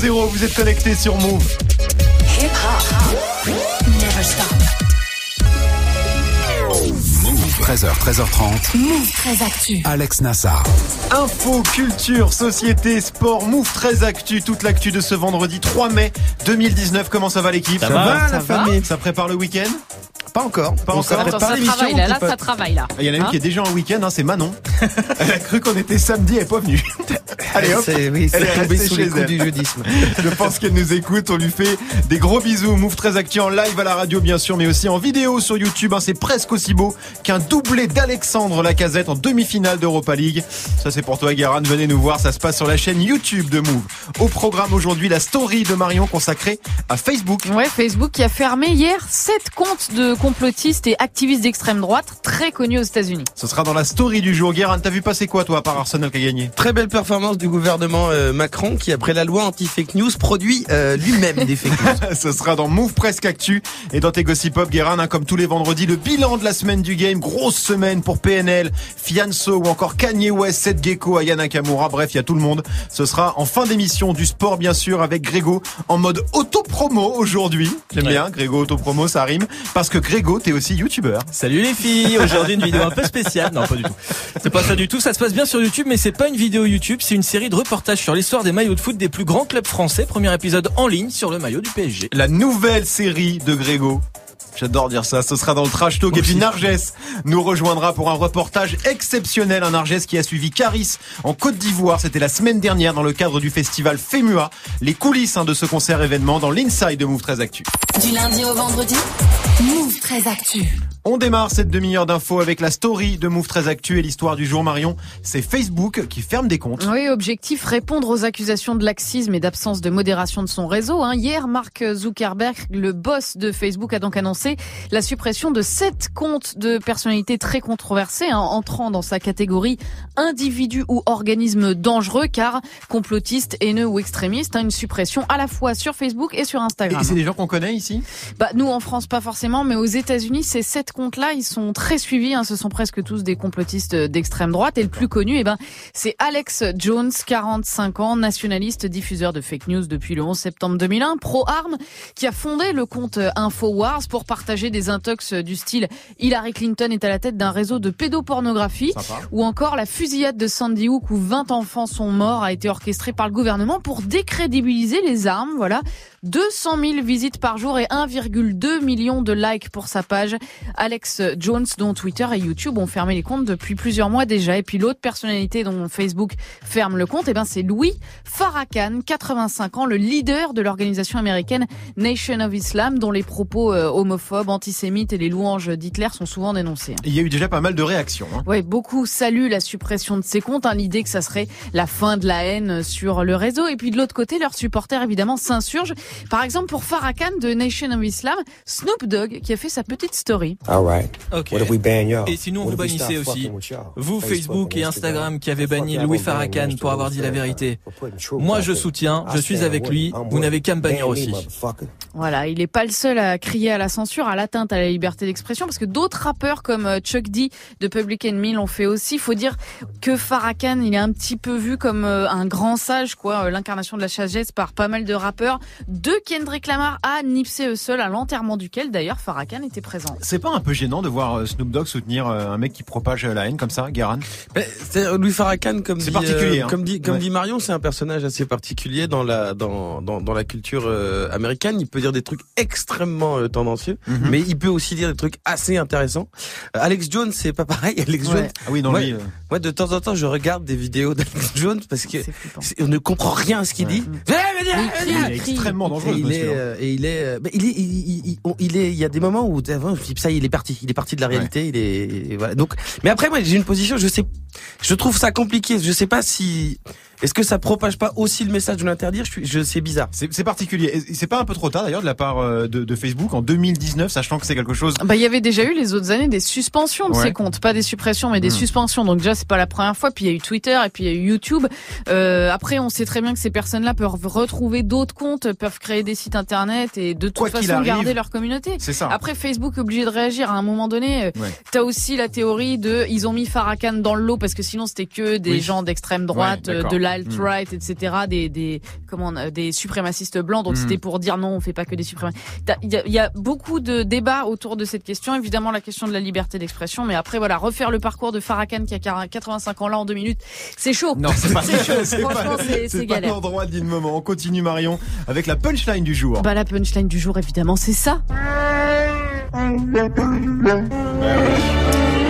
00, vous êtes connectés sur Move. Hip -hop. Never stop. 13h, 13h30. Move 13 Actu. Alex Nassar. Info, culture, société, sport, Move 13 Actu. Toute l'actu de ce vendredi 3 mai 2019. Comment ça va l'équipe? Ça, va, la famille? Ça prépare le week-end? Pas encore. Pas encore. Ça travaille là, là ça travaille là. Il y en a une hein qui est déjà en week-end, hein, c'est Manon. Elle a cru qu'on était samedi, elle est pas venue. Allez hop, oui, elle est tombée sous les coups du jeudisme. Je pense qu'elle nous écoute, on lui fait des gros bisous. Move très actu en live à la radio bien sûr, mais aussi en vidéo sur YouTube. Hein, c'est presque aussi beau qu'un doublé d'Alexandre Lacazette en demi-finale d'Europa League. Ça c'est pour toi Guérin, venez nous voir, ça se passe sur la chaîne YouTube de Move. Au programme aujourd'hui, la story de Marion consacrée à Facebook. Ouais, Facebook qui a fermé hier 7 comptes de complotistes et activistes d'extrême droite très connus aux États-Unis. Ce sera dans la story du jour. Guérin, t'as vu passer quoi toi par Arsenal qui a gagné? Très belle performance du gouvernement euh, Macron qui, après la loi anti-fake news, produit euh, lui-même des fake news. Ce sera dans Move Presque Actu et dans tes Gossip Pop, Guérin, hein, comme tous les vendredis, le bilan de la semaine du game. Grosse semaine pour PNL, Fianso ou encore Kanye West, Seth Gecko, Ayana Kamura. Bref, il y a tout le monde. Ce sera en fin d'émission du sport, bien sûr, avec Grégo en mode auto-promo aujourd'hui. J'aime bien, Grégo auto-promo, ça rime. Parce que Grégo, t'es aussi youtubeur. Salut les filles, aujourd'hui une vidéo un peu spéciale. Non, pas du tout. C'est pas ça du tout. Ça se passe bien sur YouTube, mais c'est pas une vidéo YouTube, c'est une série de reportages sur l'histoire des maillots de foot des plus grands clubs français. Premier épisode en ligne sur le maillot du PSG. La nouvelle série de Grégo. J'adore dire ça. Ce sera dans le trash talk. Et puis Narges nous rejoindra pour un reportage exceptionnel. Un Narges qui a suivi Caris en Côte d'Ivoire. C'était la semaine dernière dans le cadre du festival FEMUA. Les coulisses hein, de ce concert événement dans l'Inside de Move 13 Actu. Du lundi au vendredi, Move 13 Actu. On démarre cette demi-heure d'infos avec la story de Move 13 Actu et l'histoire du jour Marion. C'est Facebook qui ferme des comptes. Oui, objectif répondre aux accusations de laxisme et d'absence de modération de son réseau. Hein. Hier, Mark Zuckerberg, le boss de Facebook, a donc annoncé la suppression de sept comptes de personnalités très controversées, hein, entrant dans sa catégorie individu ou organisme dangereux, car complotiste, haineux ou extrémiste. Hein, une suppression à la fois sur Facebook et sur Instagram. Et c'est des gens qu'on connaît ici? Bah nous en France pas forcément, mais aux États-Unis, ces sept comptes-là, ils sont très suivis. Hein. Ce sont presque tous des complotistes d'extrême droite. Et le plus connu, eh ben, c'est Alex Jones, 45 ans, nationaliste, diffuseur de fake news depuis le 11 septembre 2001, pro-armes, qui a fondé le compte Infowars pour partager des intox du style Hillary Clinton est à la tête d'un réseau de pédopornographie, ou encore la fusillade de Sandy Hook où 20 enfants sont morts a été orchestrée par le gouvernement pour décrédibiliser les armes. Voilà. 200 000 visites par jour et 1,2 million de likes pour sa page. Alex Jones, dont Twitter et YouTube ont fermé les comptes depuis plusieurs mois déjà. Et puis l'autre personnalité dont Facebook ferme le compte, eh ben c'est Louis Farrakhan, 85 ans, le leader de l'organisation américaine Nation of Islam, dont les propos euh, homophobes, antisémites et les louanges d'Hitler sont souvent dénoncés. Il y a eu déjà pas mal de réactions. Hein. Oui, beaucoup saluent la suppression de ces comptes, hein, l'idée que ça serait la fin de la haine sur le réseau. Et puis de l'autre côté, leurs supporters évidemment s'insurgent par exemple, pour Farrakhan de Nation of Islam, Snoop Dogg qui a fait sa petite story. Ok. Et sinon, vous bannissez aussi. Vous, Facebook et Instagram qui avez banni Louis Farrakhan pour avoir dit la vérité. Moi, je soutiens, je suis avec lui. Vous n'avez qu'à me bannir aussi. Voilà, il n'est pas le seul à crier à la censure, à l'atteinte à la liberté d'expression, parce que d'autres rappeurs comme euh, Chuck D de Public Enemy l'ont fait aussi. Il faut dire que Farrakhan, il est un petit peu vu comme euh, un grand sage, quoi, euh, l'incarnation de la sagesse par pas mal de rappeurs. De Kendrick Lamar à Nipsey Hussle, à l'enterrement duquel d'ailleurs Farrakhan était présent. C'est pas un peu gênant de voir Snoop Dogg soutenir un mec qui propage la haine comme ça, Garan Louis Farrakhan, comme dit, particulier, hein. comme dit, comme dit Marion, c'est un personnage assez particulier dans la dans dans, dans la culture américaine. Il peut dire des trucs extrêmement euh, tendancieux, mhm. mais il peut aussi dire des trucs assez intéressants. Euh, Alex Jones, c'est pas pareil. Alex Jones. Ah oui, non, moi, lui, moi, de temps en temps, je regarde des vidéos d'Alex Jones parce que on ne comprend rien à ce qu'il dit. Il est extrêmement dangereux. Et il est, euh, et il est, bah, il est, il, il, est, il y a des moments où ça, il est parti, il est parti de la réalité. Il est, voilà. Donc, mais après, moi, j'ai une position. Je sais, je trouve ça compliqué. Je sais pas si est-ce que ça propage pas aussi le message de l'interdire? Je, je c'est bizarre. C'est particulier. C'est pas un peu trop tard d'ailleurs de la part euh, de, de, Facebook en 2019, sachant que c'est quelque chose. Bah il y avait déjà eu les autres années des suspensions de ces comptes, pas des suppressions mais des hmm. suspensions. Donc déjà c'est pas la première fois. Puis il y a eu Twitter et puis il y a eu YouTube. Euh, après on sait très bien que ces personnes-là peuvent retrouver d'autres comptes, peuvent créer des sites internet et de toute façon garder leur communauté. C'est ça. Après Facebook est obligé de réagir à un moment donné. Euh, ouais. T'as aussi la théorie de ils ont mis Farrakhan dans le lot parce que sinon c'était que des gens d'extrême droite, de la l'alt-right, etc., des, des, comment, des suprémacistes blancs. Donc c'était pour dire non, on fait pas que des suprémacistes. Il y, a, y a beaucoup de débats autour de cette question. Évidemment, la question de la liberté d'expression, mais après, voilà, refaire le parcours de Farrakhan qui a 85 ans là en deux minutes, c'est chaud. Non, c'est pas chaud. c'est Franchement, c'est- c'est c'est pas galère. l'endroit d'une moment. On continue Marion avec la punchline du jour. Bah la punchline du jour évidemment c'est ça.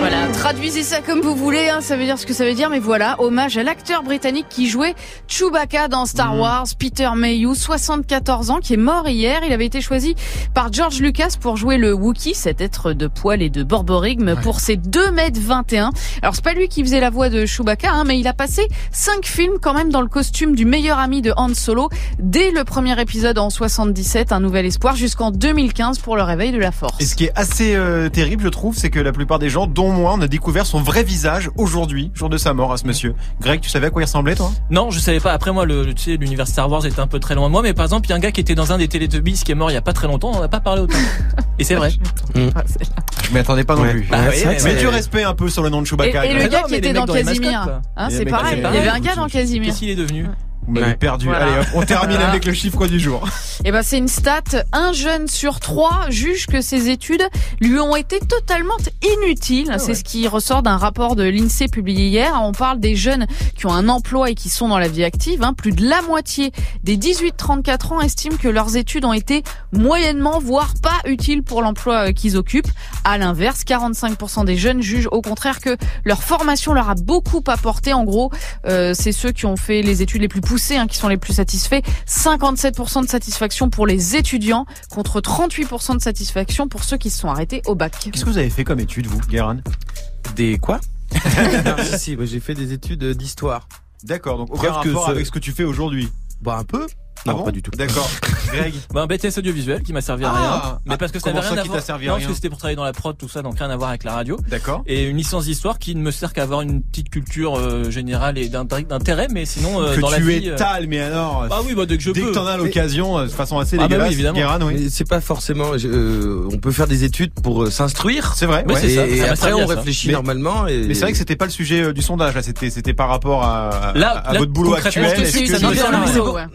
Voilà, traduisez ça comme vous voulez, hein, ça veut dire ce que ça veut dire, mais voilà, hommage à l'acteur britannique qui jouait Chewbacca dans Star Wars, Peter Mayhew, 74 ans, qui est mort hier. Il avait été choisi par George Lucas pour jouer le Wookiee, cet être de poil et de borborigme, pour ses 2 mètres 21. Alors c'est pas lui qui faisait la voix de Chewbacca, hein, mais il a passé 5 films quand même dans le costume du meilleur ami de Han Solo, dès le premier épisode en 77, Un Nouvel Espoir, jusqu'en 2015 pour le réveil de la Force. Et ce qui est assez euh, terrible, je trouve, c'est que la plupart des gens, dont moi, on a découvert son vrai visage aujourd'hui, jour de sa mort à ce monsieur. Greg, tu savais à quoi il ressemblait, toi? Non, je savais pas. Après moi, le, tu sais, l'univers Star Wars était un peu très loin de moi, mais par exemple, il y a un gars qui était dans un des Teletubbies qui est mort il y a pas très longtemps. On en a pas parlé autant. Et c'est vrai. Je m'y attendais pas non Ouais. plus. Bah mais- Mets du respect un peu sur le nom de Et, Chewbacca. et le gars non, qui était dans Casimir, hein, c'est pareil. Il y avait un gars dans Casimir. Qu'est-ce qu'il est devenu? Vous m'avez Ouais. perdu. Voilà. Allez, hop, on termine Voilà. avec le chiffre du jour. Eh ben, c'est une stat. Un jeune sur trois juge que ses études lui ont été totalement inutiles. c'est ce qui ressort d'un rapport de l'INSEE publié hier. On parle des jeunes qui ont un emploi et qui sont dans la vie active. hein. Plus de la moitié des 18-34 ans estiment que leurs études ont été moyennement, voire pas utiles pour l'emploi euh, qu'ils occupent. À l'inverse, 45% des jeunes jugent au contraire que leur formation leur a beaucoup apporté. En gros, euh, c'est ceux qui ont fait les études les plus poussées hein, qui sont les plus satisfaits. 57% de satisfaction pour les étudiants contre 38% de satisfaction pour ceux qui se sont arrêtés au bac. Qu'est-ce que vous avez fait comme étude, vous, Guérin? Des quoi? Non, si, si, moi, j'ai fait des études d'histoire. D'accord, donc aucun Preuve que rapport ce- avec ce que tu fais aujourd'hui. Bah un peu. Ah Non, bon pas du tout. D'accord. Greg Bah, un BTS audiovisuel qui m'a servi à Ah. rien. Mais parce que ça n'avait ça rien à voir. servi à non, rien parce que c'était pour travailler dans la prod, tout ça, donc rien à voir avec la radio. D'accord. Et une licence d'histoire qui ne me sert qu'à avoir une petite culture euh, générale et d'int- d'intérêt, mais sinon euh, que dans la tu vie. euh, étales, mais alors. Ah oui, bah dès que je dès peux. que t'en as l'occasion, euh, de façon assez Ah bah oui, dégueulasse, évidemment. Guérin, oui. Mais c'est pas forcément. euh, on peut faire des études pour euh, s'instruire. C'est vrai. Oui, ouais. c'est Et, ça, et ça m'a après on réfléchit normalement. Et, Mais c'est vrai que c'était pas le sujet euh, du sondage, là. C'était, c'était par rapport à, votre boulot actuel.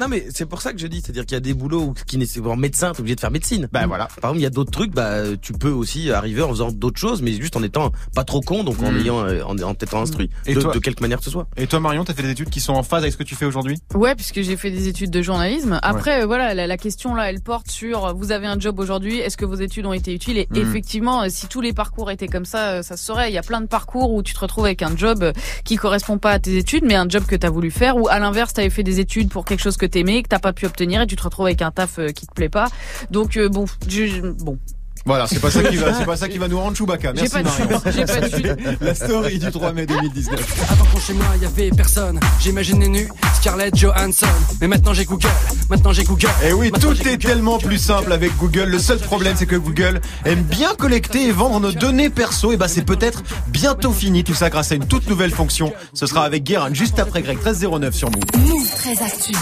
Non, mais, c'est c'est pour ça que je dis, c'est-à-dire qu'il y a des boulots où- qui nécessitent médecin, t'es obligé de faire médecine. Bah voilà. Par exemple, il y a d'autres trucs, bah tu peux aussi arriver en faisant d'autres choses, mais juste en étant pas trop con, donc en Mm. ayant, euh, en, en t'étant instruit, Et de, toi de quelque manière que ce soit. Et toi, Marion, t'as fait des études qui sont en phase avec ce que tu fais aujourd'hui? Ouais, puisque j'ai fait des études de journalisme. Après, euh, voilà, la, la question là, elle porte sur euh, vous avez un job aujourd'hui, est-ce que vos études ont été utiles? Et Mhm. effectivement, si tous les parcours étaient comme ça, ça se saurait. Il y a plein de parcours où tu te retrouves avec un job qui correspond pas à tes études, mais un job que t'as voulu faire, ou à l'inverse, t'avais fait des études pour quelque chose que t'aimais, que t'as pas pu obtenir, et tu te retrouves avec un taf euh, qui te plaît pas. Donc euh, bon, je- bon, Voilà, c'est pas ça qui va, c'est pas ça qui va nous rendre Chewbacca. j'ai Merci pas de Marion. pas de. La story du 3 mai 2019. Avant quand chez moi y avait personne, j'imaginais nu Scarlett Johansson. Mais maintenant j'ai Google, maintenant j'ai Google. Et Eh oui, Maintenant, tout est Google. tellement plus simple avec Google. Le seul problème, c'est que Google aime bien collecter et vendre nos données perso. Et bah, c'est peut-être bientôt fini. Tout ça grâce à une toute nouvelle fonction. Ce sera avec Guérin juste après Greg 1309 sur Move. Move très actu.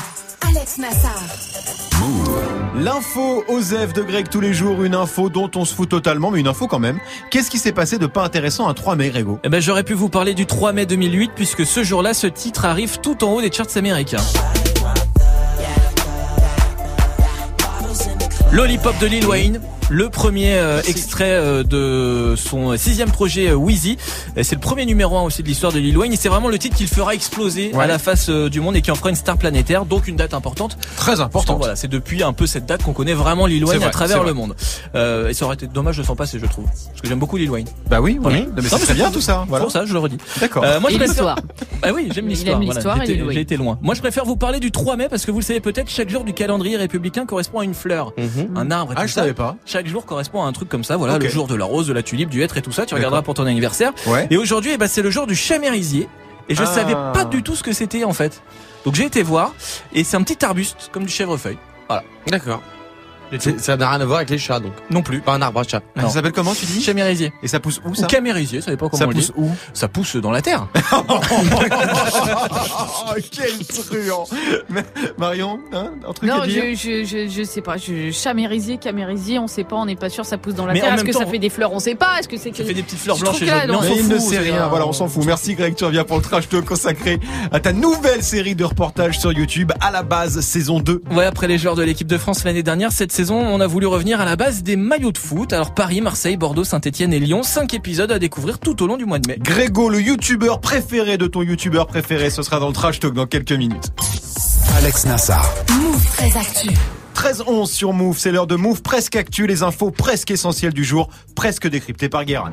Alex Nassar. L'info Osef de Greg tous les jours. Une info dont on se fout totalement, mais une info quand même. Qu'est-ce qui s'est passé de pas intéressant un 3 mai, Grégo? Eh ben, j'aurais pu vous parler du 3 mai 2008 puisque ce jour-là, ce titre arrive tout en haut des charts américains. Lollipop de Lil Wayne, le premier euh, extrait euh, de son sixième projet euh, Wheezy. C'est le premier numéro un aussi de l'histoire de Lil Wayne et c'est vraiment le titre qui le fera exploser Ouais. à la face euh, du monde et qui en fera une star planétaire, donc une date importante. Très important. Voilà, c'est depuis un peu cette date qu'on connaît vraiment Lil Wayne vrai, à travers le monde. Euh, et ça aurait été dommage de s'en passer, je trouve, parce que j'aime beaucoup Lil Wayne. Bah oui, Voilà. oui. Mais Non, c'est mais très c'est bien tout ça. C'est Voilà. pour ça, je le redis. D'accord. Euh, moi, je Et préfère- l'histoire. Ah oui, j'aime l'histoire. voilà. l'histoire et J'étais- Lil Wayne. J'ai été loin. Moi, je préfère vous parler du 3 mai parce que vous le savez peut-être, chaque jour du calendrier républicain correspond à une fleur, un arbre. Et Ah, je ça. savais pas. Chaque jour correspond à un truc comme ça. Voilà, le jour de la rose, de la tulipe, du hêtre et tout ça. Tu regarderas pour ton anniversaire. Ouais. Et aujourd'hui, eh ben, c'est le jour du chamérisier. Et je Ah. savais pas du tout ce que c'était en fait. Donc j'ai été voir et c'est un petit arbuste comme du chèvrefeuille. D'accord. Ça n'a rien à voir avec les chats, donc. Non plus. Pas un arbre à chat. Ça s'appelle comment tu dis? Chamérisier. Et ça pousse où Ou ça camérisier, ça dépend comment Ça on pousse dit. où? Ça pousse dans la terre. Oh, quel truand Marion, hein, un truc Non, à dire? je, je, je, je sais pas. Je, chamérisier, camérisier, on sait pas, on n'est pas sûr, ça pousse dans la Mais terre. Est-ce que ça fait des fleurs? On sait pas. Est-ce que c'est que. Ça fait des petites fleurs blanches et jaunes. il ne sait rien. Voilà, on s'en fout. Merci Greg, tu reviens pour le trash talk consacré à ta nouvelle série de reportages sur YouTube, à la base saison 2. Ouais, après les joueurs de l'équipe de France l'année dernière, cette saison, on a voulu revenir à la base des maillots de foot. Alors Paris, Marseille, Bordeaux, Saint-Etienne et Lyon, cinq épisodes à découvrir tout au long du mois de mai. Grégo, le youtubeur préféré de ton youtubeur préféré, ce sera dans le trash talk dans quelques minutes. Alex Nassar. Move très actu. 13-11 sur Move, c'est l'heure de Move presque actu, les infos presque essentielles du jour, presque décryptées par Guérin.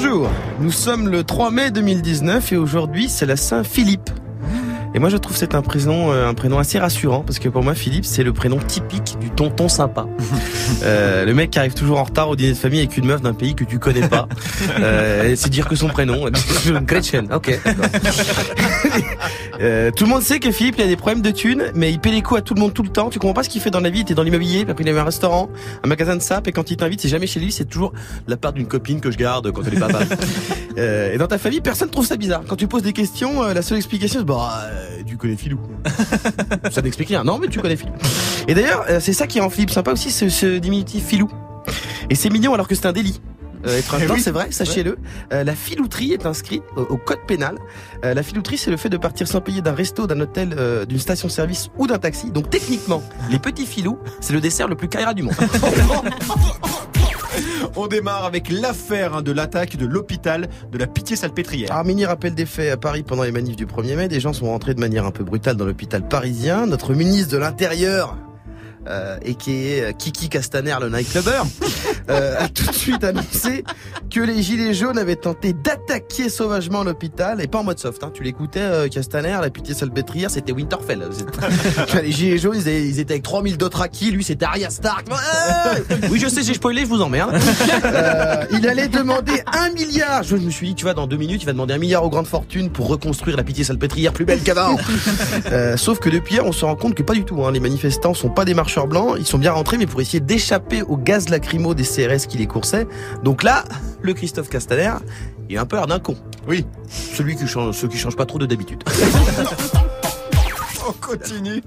Bonjour, nous sommes le 3 mai 2019 et aujourd'hui c'est la Saint-Philippe. Et moi je trouve c'est un prénom, euh, un prénom assez rassurant parce que pour moi Philippe c'est le prénom typique du tonton sympa. Euh, le mec qui arrive toujours en retard au dîner de famille avec une meuf d'un pays que tu connais pas. Euh, c'est dire que son prénom. Gretchen, ok. Euh, tout le monde sait que Philippe il a des problèmes de thunes, mais il paie les coups à tout le monde tout le temps. Tu comprends pas ce qu'il fait dans la vie? T'es dans l'immobilier, puis après il avait un restaurant, un magasin de sap, et quand il t'invite, c'est jamais chez lui, c'est toujours la part d'une copine que je garde quand elle est pas Paris. Euh, et dans ta famille, personne trouve ça bizarre. Quand tu poses des questions, euh, la seule explication, c'est bah, euh, tu connais Philou. ça n'explique rien. Non, mais tu connais Philou. Et d'ailleurs, euh, c'est ça qui rend Philippe sympa aussi, ce, ce diminutif Philou. Et c'est mignon alors que c'est un délit. Euh, être Eh oui. c'est vrai, sachez-le. Euh, la filouterie est inscrite au, au code pénal. Euh, la filouterie, c'est le fait de partir sans payer d'un resto, d'un hôtel, euh, d'une station-service ou d'un taxi. Donc techniquement, les petits filous, c'est le dessert le plus carré du monde. On démarre avec l'affaire hein, de l'attaque de l'hôpital de la Pitié-Salpêtrière. Alors, mini rappel des faits à Paris pendant les manifs du 1er mai, des gens sont rentrés de manière un peu brutale dans l'hôpital parisien. Notre ministre de l'Intérieur, et qui est euh, Kiki Castaner, le nightclubber, euh, a tout de suite annoncé que les gilets jaunes avaient tenté d'attaquer sauvagement l'hôpital, et pas en mode soft. Hein. Tu l'écoutais, euh, Castaner, la pitié salpêtrière, c'était Winterfell. Les gilets jaunes, ils étaient, avec 3000 d'autres acquis, lui c'était Arya Stark. Euh, oui, je sais, j'ai spoilé, je vous emmerde. Euh, il allait demander un milliard. Je me suis dit, tu vois, dans deux minutes, il va demander un milliard aux grandes fortunes pour reconstruire la pitié salpêtrière plus belle qu'avant. Euh, sauf que depuis hier, on se rend compte que pas du tout. Hein. Les manifestants sont pas des blancs. Ils sont bien rentrés, mais pour essayer d'échapper au gaz lacrymo des CRS qui les coursaient. Donc là, le Christophe Castaner, il est un peu l'air d'un con. Oui. Celui qui change, ceux qui changent pas trop de d'habitude. On continue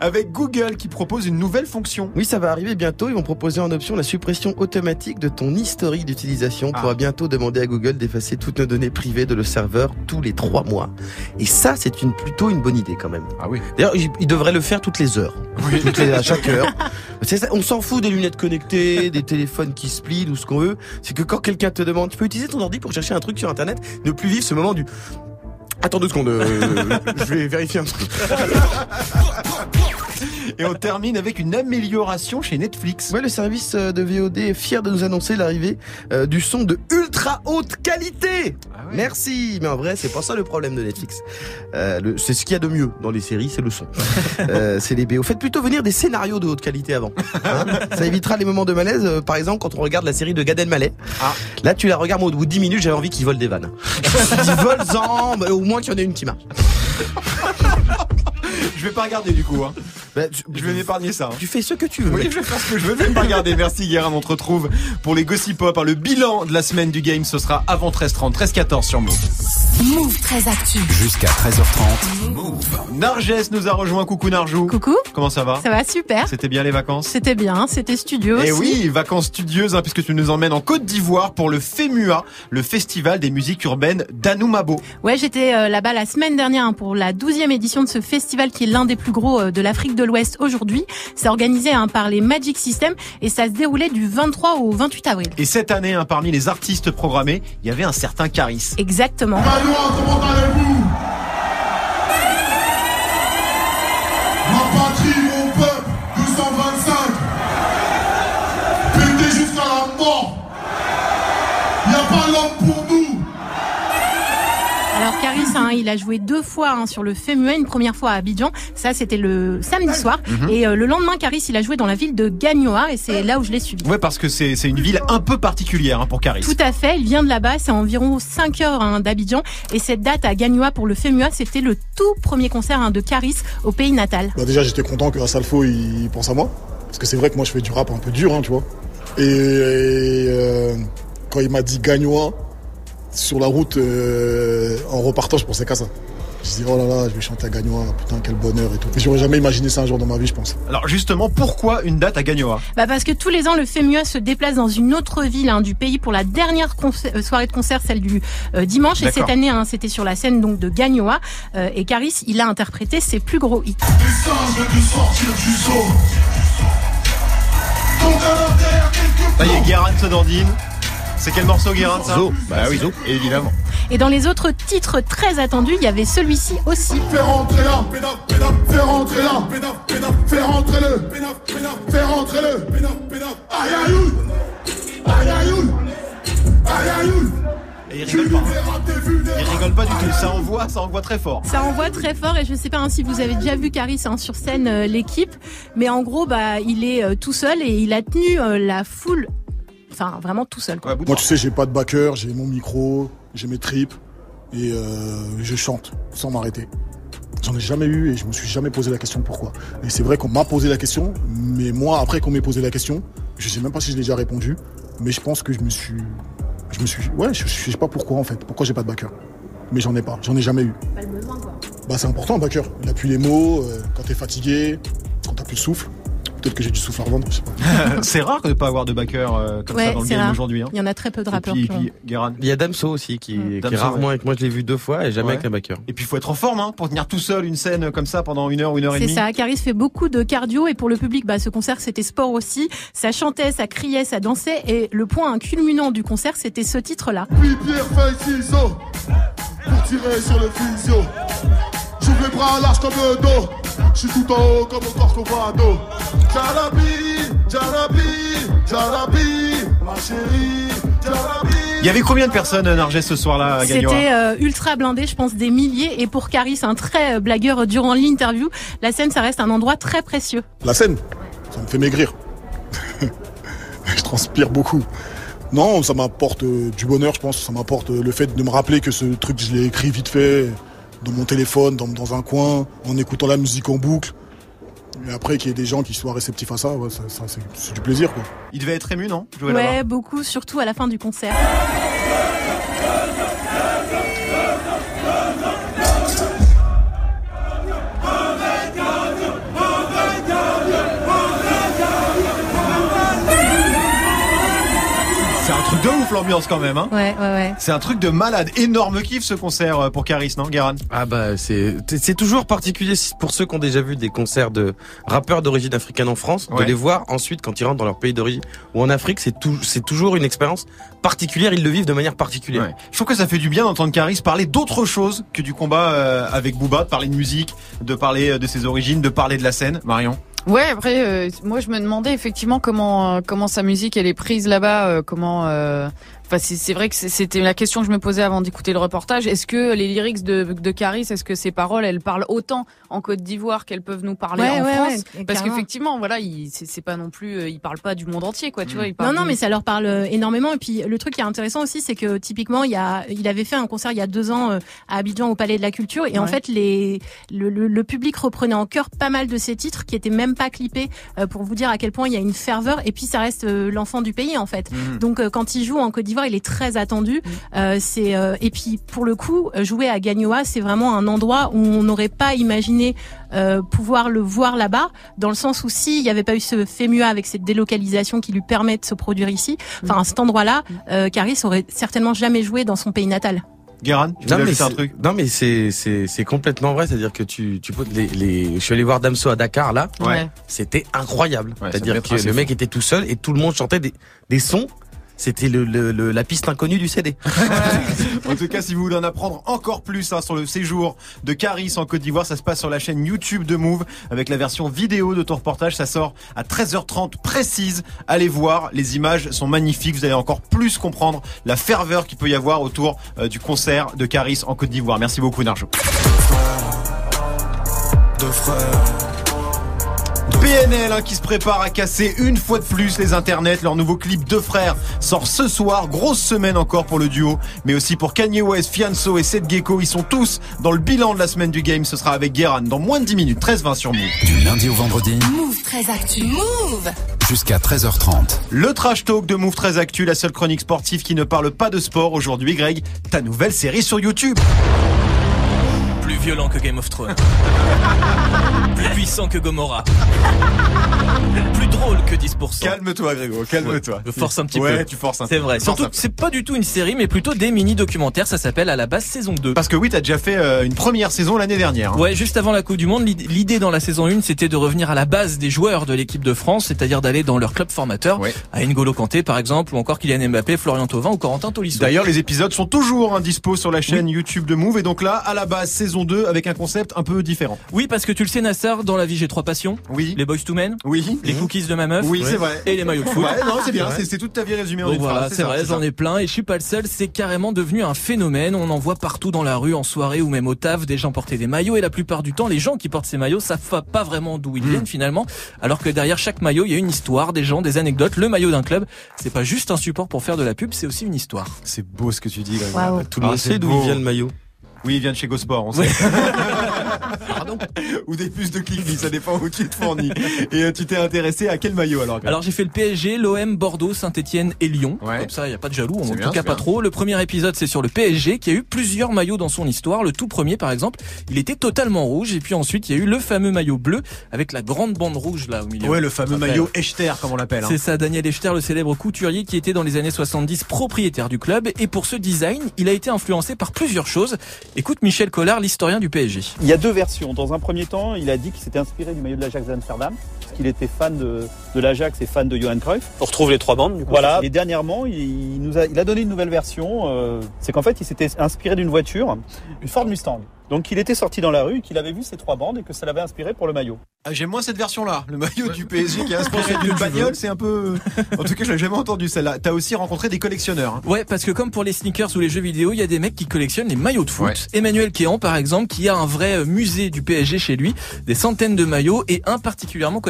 avec Google qui propose une nouvelle fonction. Oui, ça va arriver bientôt. Ils vont proposer en option la suppression automatique de ton historique d'utilisation. On Ah. pourra bientôt demander à Google d'effacer toutes nos données privées de le serveur tous les trois mois. Et ça, c'est une, plutôt une bonne idée quand même. Ah oui. D'ailleurs, ils devraient le faire toutes les heures. Toutes les- à chaque heure. Ça, on s'en fout des lunettes connectées, des téléphones qui split ou ce qu'on veut. C'est que quand quelqu'un te demande, tu peux utiliser ton ordi pour chercher un truc sur Internet, ne plus vivre ce moment du... Attends deux secondes, euh, je vais vérifier un truc. Et on termine avec une amélioration chez Netflix. Ouais, le service euh, de VOD est fier de nous annoncer l'arrivée euh, du son de ultra haute qualité. Ah Merci, mais en vrai, c'est pas ça le problème de Netflix. Euh, c'est ce qu'il y a de mieux dans les séries, c'est le son. Euh, c'est les BO. Faites plutôt venir des scénarios de haute qualité avant. hein. ça évitera les moments de malaise. par exemple, quand on regarde la série de Gad Elmaleh. Ah. Là, tu la regardes moi, au bout de 10 minutes, j'avais envie qu'ils volent des vannes. Ils volent en, bah, au moins qu'il y en ait une qui marche. Je vais pas regarder du coup. Hein. Bah, tu, Je vais m'épargner ça. hein. tu fais ce que tu veux. Oui, je vais faire ce que je veux, je vais pas regarder. Merci Guérin, on te retrouve pour les Gossip Pop. hein. Le bilan de la semaine du game, ce sera avant 13h30, 13h14 sur Move. Move très actu. Jusqu'à 13h30. Move. Narges nous a rejoint. Coucou Narjou. Coucou, Comment ça va ça va super. C'était bien les vacances? C'était bien, c'était studio Eh aussi. oui, vacances studieuses, hein, puisque tu nous emmènes en Côte d'Ivoire pour le FEMUA, le festival des musiques urbaines d'Anoumabo. Ouais, j'étais euh, là-bas la semaine dernière hein, pour la 12e édition de ce festival qui est l'un des plus gros euh, de l'Afrique de l'Ouest aujourd'hui. C'est organisé hein, par les Magic System et ça se déroulait du 23 au 28 avril. Et cette année, hein, parmi les artistes programmés, il y avait un certain Caris. Exactement. comment allez-vous? Caris, hein, il a joué deux fois hein, sur le FEMUA, une première fois à Abidjan. Ça, c'était le samedi soir. Mhm. Et euh, le lendemain, Caris, il a joué dans la ville de Gagnoa, et c'est là où je l'ai suivi. Ouais, parce que c'est une ville un peu particulière hein, pour Caris. Tout à fait, il vient de là-bas, c'est environ 5 heures hein, d'Abidjan. Et cette date à Gagnoa pour le FEMUA, c'était le tout premier concert hein, de Caris au pays natal. Bah déjà j'étais content que Asalfo il pense à moi. Parce que c'est vrai que moi je fais du rap un peu dur, hein, tu vois. Et, et, euh, quand il m'a dit Gagnois, sur la route, euh, en repartant, je pensais qu'à ça. Je me dis oh là là, je vais chanter à Gagnois, putain quel bonheur et tout. Et j'aurais jamais imaginé ça un jour dans ma vie, je pense. Alors justement, pourquoi une date à Gagnoa Bah parce que tous les ans, le FEMUA se déplace dans une autre ville hein, du pays pour la dernière euh, soirée de concert, celle du euh, dimanche. Et cette année, hein, c'était sur la scène donc de Gagnoa. Euh, et Caris, il a interprété ses plus gros hits. Quelque Ça y est, Guérin se dandine. C'est quel morceau Guérin ça Zo. Bah oui, Zo. Évidemment. Et dans les autres titres très attendus, il y avait celui-ci aussi. Fais rentrer là, fais rentrer là, fais rentrer le, fais rentrer le, aïe aïe aïe aïe. Et il rigole pas. hein. Il rigole pas du tout. Ça envoie, ça envoie très fort. Ça envoie très fort et je sais pas hein, si vous avez déjà vu Caris hein, sur scène euh, l'équipe, mais en gros bah il est euh, tout seul et il a tenu euh, la foule, enfin vraiment tout seul. Quoi. Moi tu sais, j'ai pas de backer, j'ai mon micro, j'ai mes tripes et euh, je chante sans m'arrêter. J'en ai jamais eu et je me suis jamais posé la question pourquoi. Et c'est vrai qu'on m'a posé la question, mais moi après qu'on m'ait posé la question, je sais même pas si je l'ai déjà répondu, mais je pense que je me suis, je me suis, ouais, je, je sais pas pourquoi en fait, pourquoi j'ai pas de backer? Mais j'en ai pas, j'en ai jamais eu. Bah c'est important un backer. Il appuie les mots, euh, quand t'es fatigué, quand t'as plus de souffle. Peut-être que j'ai du souffle à revendre, je sais pas. c'est rare de pas avoir de backer euh, comme ça dans le c'est game aujourd'hui. Hein. Il y en a très peu de rappeurs puis, puis. Il y a Damso aussi qui, qui Damso, est rarement ouais. avec moi. Je l'ai vu deux fois et jamais Ouais. avec un backer. Et puis il faut être en forme hein, pour tenir tout seul une scène comme ça pendant une heure ou une heure et C'est demie. ça, Caris fait beaucoup de cardio et pour le public, bah, ce concert c'était sport aussi. Ça chantait, ça criait, ça dansait et le point culminant du concert c'était ce titre-là. Pour tirer sur le physio J'ouvre les bras larges comme le dos Je suis tout en haut comme au Corcovado Jalabi, Jalabi, Jalabi Ma chérie, Jalabi Il y avait combien de personnes Narges ce soir-là à C'était euh, ultra blindé, je pense des milliers et pour Caris, un très euh, blagueur durant l'interview, la scène ça reste un endroit très précieux. La scène, ça me fait maigrir. je transpire beaucoup. Non, ça m'apporte euh, du bonheur, je pense. Ça m'apporte le fait de me rappeler que ce truc, je l'ai écrit vite fait, dans mon téléphone, dans, dans un coin, en écoutant la musique en boucle. Et après, qu'il y ait des gens qui soient réceptifs à ça, ouais, ça, ça, c'est, du plaisir, quoi. Il devait être ému, non. Ouais, beaucoup, surtout à la fin du concert. C'est un truc de ouf l'ambiance quand même. Hein. Ouais, ouais, ouais. C'est un truc de malade. Énorme kiff ce concert euh, pour Caris, non, Guérin? Ah bah c'est c'est toujours particulier pour ceux qui ont déjà vu des concerts de rappeurs d'origine africaine en France Ouais. de les voir ensuite quand ils rentrent dans leur pays d'origine ou en Afrique c'est tout c'est toujours une expérience particulière ils le vivent de manière particulière. Ouais. Je trouve que ça fait du bien d'entendre Caris parler d'autre chose que du combat euh, avec Booba, de parler de musique, de parler euh, de ses origines, de parler de la scène. Marion? Ouais, après, euh, moi je me demandais effectivement comment euh, comment sa musique elle est prise là-bas, euh, comment. Enfin, c'est vrai que c'était la question que je me posais avant d'écouter le reportage. Est-ce que les lyrics de, de Caris, est-ce que ces paroles, elles parlent autant en Côte d'Ivoire qu'elles peuvent nous parler Ouais, en ouais, France ouais, Parce qu'effectivement, voilà, il- c'est pas non plus, euh, il parle pas du monde entier, quoi. Tu vois, il Non, non, du- mais ça leur parle euh, énormément. Et puis le truc qui est intéressant aussi, c'est que typiquement, il y a, il avait fait un concert il y a deux ans euh, à Abidjan au Palais de la Culture, et en fait, les, le, le- le public reprenait en chœur pas mal de ses titres qui étaient même pas clippés pour vous dire à quel point il y a une ferveur. Et puis ça reste l'enfant du pays en fait. Mhm. Donc quand il joue en Côte d'Ivoire, il est très attendu. Euh, c'est euh, et puis pour le coup, jouer à Gagnoa, c'est vraiment un endroit où on n'aurait pas imaginé euh, pouvoir le voir là-bas, dans le sens où s'il n'y avait pas eu ce FEMUA avec cette délocalisation qui lui permet de se produire ici, enfin à cet endroit-là, euh, Caris aurait certainement jamais joué dans son pays natal. Guérin, tu Non mais, un c'est- truc? non mais c'est c'est c'est complètement vrai c'est-à-dire que tu tu peux les, les je suis allé voir Damso à Dakar là Ouais. C'était incroyable Ouais, c'est-à-dire que le fou. mec était tout seul et tout le monde chantait des des sons c'était le, le- la piste inconnue du CD. En tout cas, si vous voulez en apprendre encore plus hein, sur le séjour de Caris en Côte d'Ivoire, ça se passe sur la chaîne YouTube de Move avec la version vidéo de ton reportage. Ça sort à 13h30 précise. Allez voir, les images sont magnifiques. Vous allez encore plus comprendre la ferveur qu'il peut y avoir autour euh, du concert de Caris en Côte d'Ivoire. Merci beaucoup, Narjo. Deux frères. PNL hein, qui se prépare à casser une fois de plus les internets. Leur nouveau clip Deux Frères sort ce soir. Grosse semaine encore pour le duo, mais aussi pour Kanye West, Fianso et Seth Gecko. Ils sont tous dans le bilan de la semaine du game. Ce sera avec Guéran dans moins de 10 minutes. 13-20 sur Move. Du lundi au vendredi Move très actu. Move jusqu'à 13h30. Le trash talk de Move très actu, la seule chronique sportive qui ne parle pas de sport aujourd'hui. Greg, ta nouvelle série sur YouTube. Plus violent que Game of Thrones. Plus puissant que Gomorrah. Plus drôle que 10%. Calme-toi, Grégo, calme-toi. Je force un petit ouais, peu. tu forces un C'est peu. vrai. Tu forces Surtout, c'est pas du tout une série, mais plutôt des mini-documentaires. Ça s'appelle à la base saison 2. Parce que oui, t'as déjà fait euh, une première saison l'année dernière. hein. Ouais, juste avant la Coupe du Monde, l'id- l'idée dans la saison 1, c'était de revenir à la base des joueurs de l'équipe de France, c'est-à-dire d'aller dans leur club formateur, Ouais. à N'Golo Kanté par exemple, ou encore Kylian Mbappé, Florian Thauvin ou Corentin Tolisso. D'ailleurs, les épisodes sont toujours hein, dispo sur la chaîne YouTube de Move. Et donc là, à la base, saison 2 avec un concept un peu différent. Oui, parce que tu le sais, Nassar, dans la vie j'ai trois passions. Oui. Les boys to men, Oui. les cookies de ma meuf, Oui, c'est vrai. et les maillots de foot. Ouais, non, c'est bien. C'est- toute ta vie résumée en Donc une voilà, c'est vrai, j'en ai plein et je suis pas le seul, c'est carrément devenu un phénomène. On en voit partout dans la rue, en soirée ou même au taf, des gens porter des maillots et la plupart du temps, les gens qui portent ces maillots savent pas vraiment d'où ils Hmm. viennent finalement, alors que derrière chaque maillot, il y a une histoire, des gens, des anecdotes. Le maillot d'un club, c'est pas juste un support pour faire de la pub, c'est aussi une histoire. C'est beau ce que tu dis, Greg. Waouh. Tout le monde Ah, sait d'où il vient le maillot. Oui, il vient de chez Gosport, on sait. Pardon. Ou des puces de Clickly, ça dépend où tu te fournis. Et euh, tu t'es intéressé à quel maillot alors Alors j'ai fait le PSG, l'OM, Bordeaux, Saint-Etienne et Lyon. Ouais. Comme ça, il y a pas de jaloux, en tout cas pas bien. trop. Le premier épisode, c'est sur le PSG qui a eu plusieurs maillots dans son histoire. Le tout premier, par exemple, il était totalement rouge. Et puis ensuite, il y a eu le fameux maillot bleu avec la grande bande rouge là au milieu. Ouais, le fameux maillot Echter, comme on l'appelle. hein. C'est ça, Daniel Echter, le célèbre couturier qui était dans les années 70 propriétaire du club. Et pour ce design, il a été influencé par plusieurs choses. Écoute Michel Collard, l'historien du PSG. Il y a deux versions. Dans un premier temps, il a dit qu'il s'était inspiré du maillot de l'Ajax d'Amsterdam, parce qu'il était fan de, de l'Ajax et fan de Johan Cruyff. On retrouve les trois bandes, du coup. Voilà. Et dernièrement, il, nous a, il a donné une nouvelle version. euh, c'est qu'en fait, il s'était inspiré d'une voiture, une Ford Mustang. Donc, il était sorti dans la rue, qu'il avait vu ces trois bandes et que ça l'avait inspiré pour le maillot. Ah, J'aime moins cette version-là. Le maillot du PSG qui est inspiré d'une bagnole, c'est un peu. En tout cas, je l'ai jamais entendu celle-là. T'as aussi rencontré des collectionneurs. hein. Ouais, parce que comme pour les sneakers ou les jeux vidéo, il y a des mecs qui collectionnent les maillots de foot. Ouais. Emmanuel Kéan, par exemple, qui a un vrai euh, musée du PSG chez lui, des centaines de maillots et un particulièrement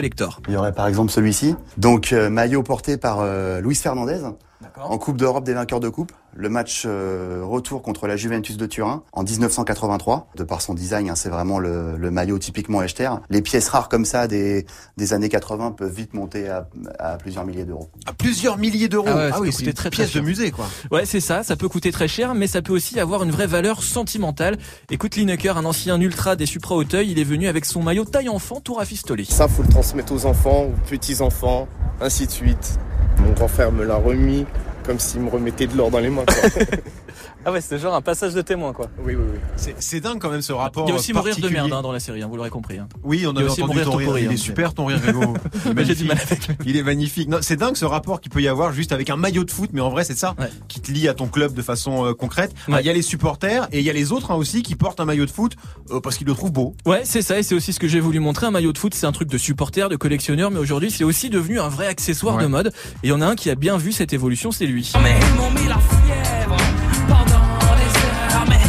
Il y aurait par exemple celui-ci. Donc euh, maillot porté par euh, Luis Fernandez en Coupe d'Europe des vainqueurs de coupe. Le match euh, retour contre la Juventus de Turin en 1983. De par son design, hein, c'est vraiment le, le maillot typiquement Echter. Les pièces rares comme ça des, des années 80 peuvent vite monter à, à plusieurs milliers d'euros. À plusieurs milliers d'euros. Ah ouais, ça oui, une très, très pièce de musée, quoi. Ouais, c'est ça, ça peut coûter très cher, mais ça peut aussi avoir une vraie valeur sentimentale. Écoute Lineker, un ancien ultra des Supra Auteuil, il est venu avec son maillot taille enfant tout rafistolé. Ça, faut le transmettre aux enfants, aux petits-enfants, ainsi de suite. Mon grand frère me l'a remis comme s'il me remettait de l'or dans les mains. quoi. Ah ouais, c'est genre un passage de témoin quoi. oui, oui, oui. C'est dingue quand même ce rapport. Il y a aussi mourir de particulier. merde hein, dans la série, hein, vous l'aurez compris. hein. Oui, on a aussi entendu Mourir ton rire. Il est super ton rire, Grégo. Il est Mais J'ai du magnifique. mal avec lui. Il est magnifique. Non, c'est dingue ce rapport qu'il peut y avoir juste avec un maillot de foot, mais en vrai c'est ça Ouais. qui te lie à ton club de façon euh, concrète. Ah, Il Ouais. y a les supporters et il y a les autres hein, aussi qui portent un maillot de foot euh, parce qu'ils le trouvent beau. Ouais, c'est ça, et c'est aussi ce que j'ai voulu montrer. Un maillot de foot, c'est un truc de supporter, de collectionneur, mais aujourd'hui, c'est aussi devenu un vrai accessoire Ouais. de mode. Et il y en a un qui a bien vu cette évolution, c'est lui.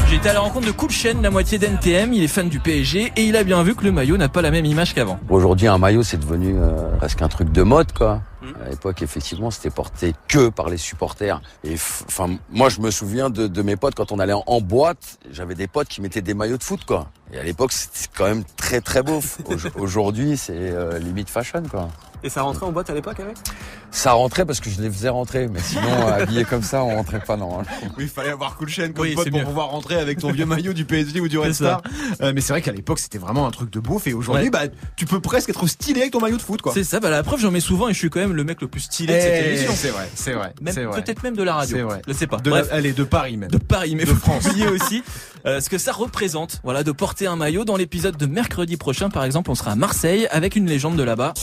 J'ai été à la rencontre de Cool Shen, la moitié d'NTM. Il est fan du PSG et il a bien vu que le maillot n'a pas la même image qu'avant. Aujourd'hui, un maillot, c'est devenu euh, presque un truc de mode, quoi. À l'époque, effectivement, c'était porté que par les supporters. Et enfin, moi, je me souviens de, de mes potes quand on allait en, en boîte. J'avais des potes qui mettaient des maillots de foot, quoi. Et à l'époque, c'était quand même très très beau. Au- Aujourd'hui, c'est euh, limite fashion, quoi. Et ça rentrait en boîte à l'époque avec Ça rentrait parce que je les faisais rentrer, mais sinon, habillé comme ça, on rentrait pas, non. Oui, il fallait avoir cool chaîne comme Oui, pote c'est pour mieux. pouvoir rentrer avec ton vieux maillot du PSG ou du Red. Star. Euh, mais c'est vrai qu'à l'époque c'était vraiment un truc de beauf et aujourd'hui Ouais. bah tu peux presque être stylé avec ton maillot de foot quoi. C'est ça, bah la preuve, j'en mets souvent et je suis quand même le mec le plus stylé de cette Eh, émission. C'est vrai, c'est vrai, Même- c'est vrai. Peut-être même de la radio. C'est vrai. Je sais pas. De la- Bref. allez, de Paris même. de Paris, mais De France. aussi euh, ce que ça représente. Voilà, de porter un maillot. Dans l'épisode de mercredi prochain, par exemple, on sera à Marseille avec une légende de là-bas.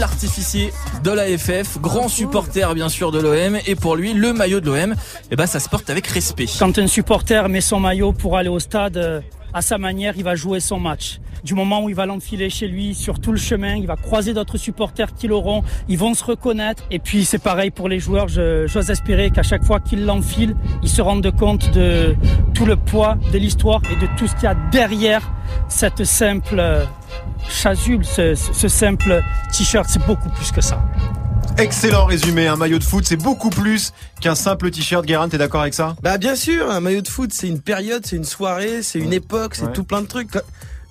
l'artificier de la FF, grand supporter bien sûr de l'OM et pour lui le maillot de l'OM, eh ben ça se porte avec respect. Quand un supporter met son maillot pour aller au stade, euh, à sa manière, il va jouer son match. Du moment où il va l'enfiler chez lui, sur tout le chemin, il va croiser d'autres supporters qui l'auront, ils vont se reconnaître. Et puis c'est pareil pour les joueurs, j'ose espérer qu'à chaque fois qu'ils l'enfilent, ils se rendent compte de tout le poids de l'histoire et de tout ce qu'il y a derrière cette simple euh, chasuble, ce, ce simple t-shirt. C'est beaucoup plus que ça. Excellent résumé, un maillot de foot c'est beaucoup plus qu'un simple t-shirt. Guérin, t'es d'accord avec ça? Bah bien sûr, un maillot de foot c'est une période, c'est une soirée, c'est une époque, c'est tout plein de trucs.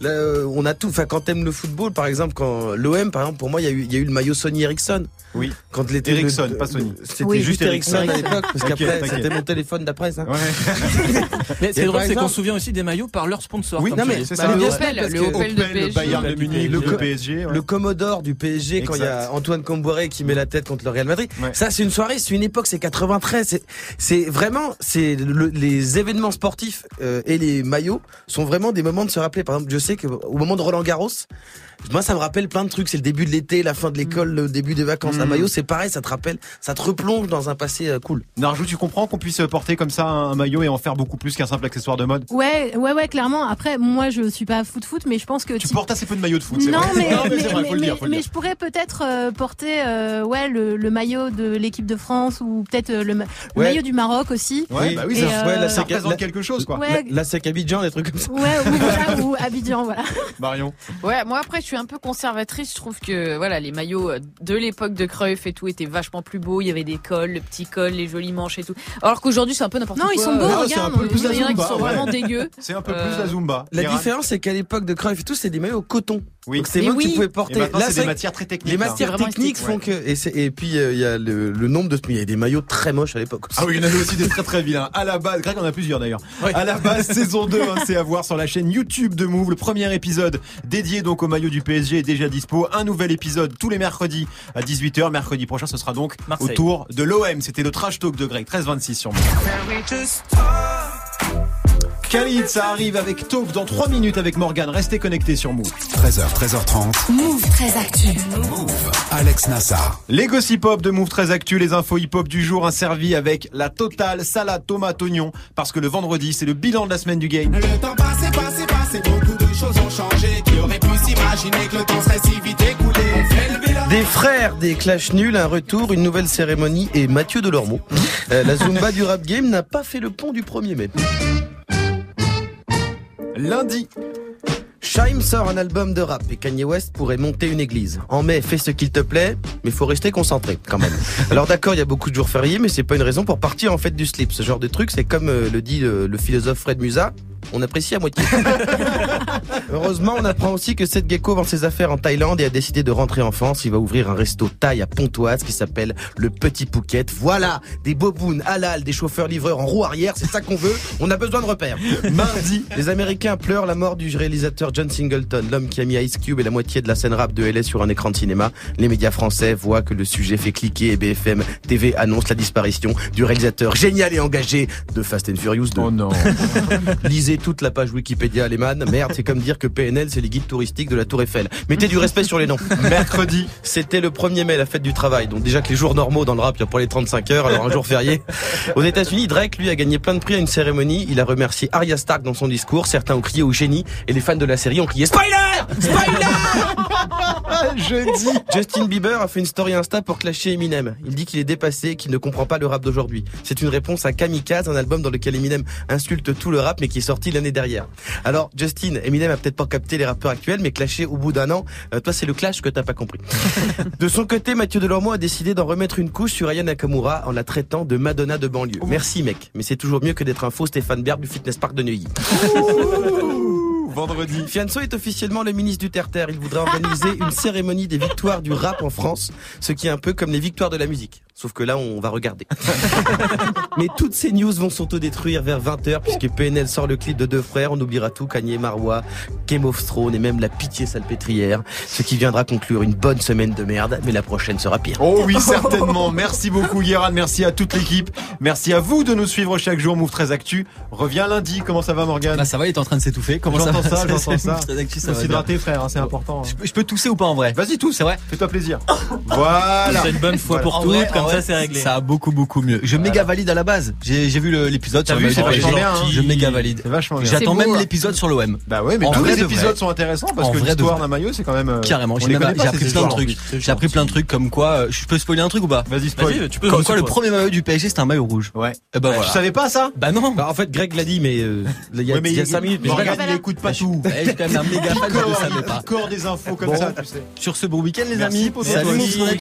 Là, euh, on a tout. Enfin, quand t'aimes le football, par exemple, quand l'OM, par exemple, pour moi, il y, a eu, il y a eu le maillot Sony Ericsson. Oui. Quand l'été. Ericsson, pas Sony. C'était juste Ericsson à l'époque, parce qu'après, c'était mon téléphone d'après ça. Ouais. mais c'est drôle, c'est qu'on se souvient aussi des maillots par leur sponsor. Oui, non, mais c'est ça. Le Opel, le Opel de PSG. Le Bayern de Munich, le, PSG. Le Commodore du PSG, quand il y a Antoine Comboiré qui met la tête contre le Real Madrid. Ça, c'est une soirée, c'est une époque, c'est 93. C'est vraiment, c'est les événements sportifs euh, et les maillots sont vraiment des moments de se rappeler. Par exemple, je sais qu'au moment de Roland Garros, moi, ça me rappelle plein de trucs. C'est le début de l'été, la fin de l'école, le début des vacances. Un maillot, c'est pareil, ça te rappelle, ça te replonge dans un passé euh, cool. Narjou, tu comprends qu'on puisse porter comme ça un maillot et en faire beaucoup plus qu'un simple accessoire de mode? Ouais, ouais, ouais, clairement. Après, moi, je suis pas foot foot, mais je pense que tu, portes assez peu de maillots de foot. Non, vrai. mais, non, mais, mais, vrai, mais, dire, mais je pourrais peut-être euh, porter, euh, ouais, le, le, maillot de l'équipe de France ou peut-être le, ouais. maillot du Maroc aussi. Ouais, bah oui, ça, ouais, là, ça représente quelque chose, quoi. Ouais. Là, c'est Abidjan, des trucs comme ça. Ouais, ou, voilà, ou Abidjan, voilà. Marion. Ouais, moi après, je suis un peu conservatrice. Je trouve que voilà, les maillots de l'époque de Cruyff et tout étaient vachement plus beaux. Il y avait des cols, le petit col, les jolies manches et tout. Alors qu'aujourd'hui, c'est un peu n'importe quoi. Non, ils sont beaux, regarde. un peu plus Il y en a la qui sont vraiment dégueux. C'est un peu plus Euh, la Zumba. La différence, c'est qu'à l'époque de Cruyff et tout, c'est des maillots coton. Oui. Donc c'est moi que tu oui. pouvais Et porter. maintenant, c'est c'est des matières très techniques. les là. matières techniques font que et, puis euh, il y a le, le nombre de il y a des maillots très moches à l'époque. Ah oui, il y en avait aussi des très très vilains. À la base, Greg en a plusieurs d'ailleurs. À la base, saison 2, hein, c'est à voir sur la chaîne YouTube de Move. Le premier épisode dédié donc au maillot du PSG est déjà dispo. Un nouvel épisode tous les mercredis à 18h. Mercredi prochain, ce sera donc Marseille. autour de l'OM. C'était le trash talk de Greg. 13-26 sur Move. Khalid, ça arrive avec Talk dans 3 minutes avec Morgan. Restez connectés sur Move. 13h, 13h30. Move très actu. Alex Nassar. Les gossip hop de Move très actu, les infos hip hop du jour, un servi avec la totale salade tomate oignon parce que le vendredi c'est le bilan de la semaine du game. Le temps passé, passé, passé, beaucoup de fait. Des frères, des clashs nuls, un retour, une nouvelle cérémonie et Mathieu Delormeau. Euh, la Zumba du rap game n'a pas fait le pont du 1er mai. Lundi, Shaim sort un album de rap et Kanye West pourrait monter une église. En mai, fais ce qu'il te plaît, mais faut rester concentré quand même. Alors d'accord, il y a beaucoup de jours fériés, mais c'est pas une raison pour partir en fête du slip. Ce genre de truc, c'est comme euh, le dit le, le philosophe Fred Musa, on apprécie à moitié. Heureusement, on apprend aussi que Seth Gecko vend ses affaires en Thaïlande et a décidé de rentrer en France. Il va ouvrir un resto thaï à Pontoise qui s'appelle le Petit Pouquette. Voilà, des bobounes halal, des chauffeurs-livreurs en roue arrière, c'est ça qu'on veut. On a besoin de repères. mardi, Les Américains pleurent la mort du réalisateur John Singleton, l'homme qui a mis Ice Cube et la moitié de la scène rap de LS sur un écran de cinéma. Les médias français voient que le sujet fait cliquer et BFM TV annonce la disparition du réalisateur génial et engagé de Fast and Furious 2. Oh non. Lisez toute la page Wikipédia Aleman. Merde, c'est comme dire que PNL, c'est les guides touristiques de la Tour Eiffel. Mettez du respect sur les noms. Mercredi, C'était le 1er mai, la fête du travail. Donc déjà que les jours normaux dans le rap, il y a pour les 35 heures, alors un jour férié. Aux États-Unis, Drake, lui, a gagné plein de prix à une cérémonie. Il a remercié Arya Stark dans son discours. Certains ont crié au génie et les fans de la série ont crié Spoiler Spoiler jeudi, Justin Bieber a fait une story Insta pour clasher Eminem. Il dit qu'il est dépassé, qu'il ne comprend pas le rap d'aujourd'hui. C'est une réponse à Kamikaze, un album dans lequel Eminem insulte tout le rap, mais qui est sorti l'année dernière. Alors, Justin, Eminem a peut-être pas capté les rappeurs actuels, mais clasher au bout d'un an, euh, toi, c'est le clash que t'as pas compris. de son côté, Mathieu Delormeau a décidé d'en remettre une couche sur Aya Nakamura en la traitant de Madonna de banlieue. Merci, mec, mais c'est toujours mieux que d'être un faux Stéphane Berg du Fitness Park de Neuilly. Vendredi, Fianso est officiellement le ministre du Terre-Terre. Il voudrait organiser une cérémonie des victoires du rap en France, ce qui est un peu comme les victoires de la musique. Sauf que là, on va regarder. Mais toutes ces news vont s'autodétruire vers 20h puisque PNL sort le clip de deux frères. On oubliera tout, Kanye Marwa, Game of Thrones et même la pitié salpêtrière. Ce qui viendra conclure une bonne semaine de merde, mais la prochaine sera pire. Oh oui, certainement. Merci beaucoup, Guérin. Merci à toute l'équipe. Merci à vous de nous suivre chaque jour. Move 13 Actu. Reviens lundi. Comment ça va, Morgan Bah, ça va, il est en train de s'étouffer. Comment ça J'entends va ça, j'entends ça. Actu, ça s'hydrater, frère, hein, c'est important. Je peux, je peux tousser ou pas en vrai Vas-y, tous. C'est vrai Fais-toi plaisir. Voilà. C'est une bonne fois pour toutes, en ça c'est réglé. Ça a beaucoup beaucoup mieux. Je méga valide à la base. J'ai j'ai vu l'épisode T'as sur vu, le c'est vachement bien, hein. Je méga valide. C'est vachement bien. J'attends même beau, l'épisode sur l'OM. Bah ouais, mais En tous vrai les de épisodes vrai. sont intéressants parce En que l'histoire d'un maillot, c'est quand même. euh, Carrément, j'ai appris plein de trucs. J'ai appris plein de trucs comme quoi. euh, Je peux spoiler un truc ou pas? Vas-y, spoil. Tu. Comme quoi le premier maillot du PSG c'était un maillot rouge. Ouais. Et ben Tu voilà. savais pas ça? Bah non. Bah, en fait, Greg l'a dit, mais euh, il y a, Ouais, mais il y a il- 5 minutes. Mais regarde- il écoute pas tout. Eh, Je suis quand même un méga fan, je le savais pas. Encore des infos comme ça, tu sais. Sur ce bon week-end les amis. Salut.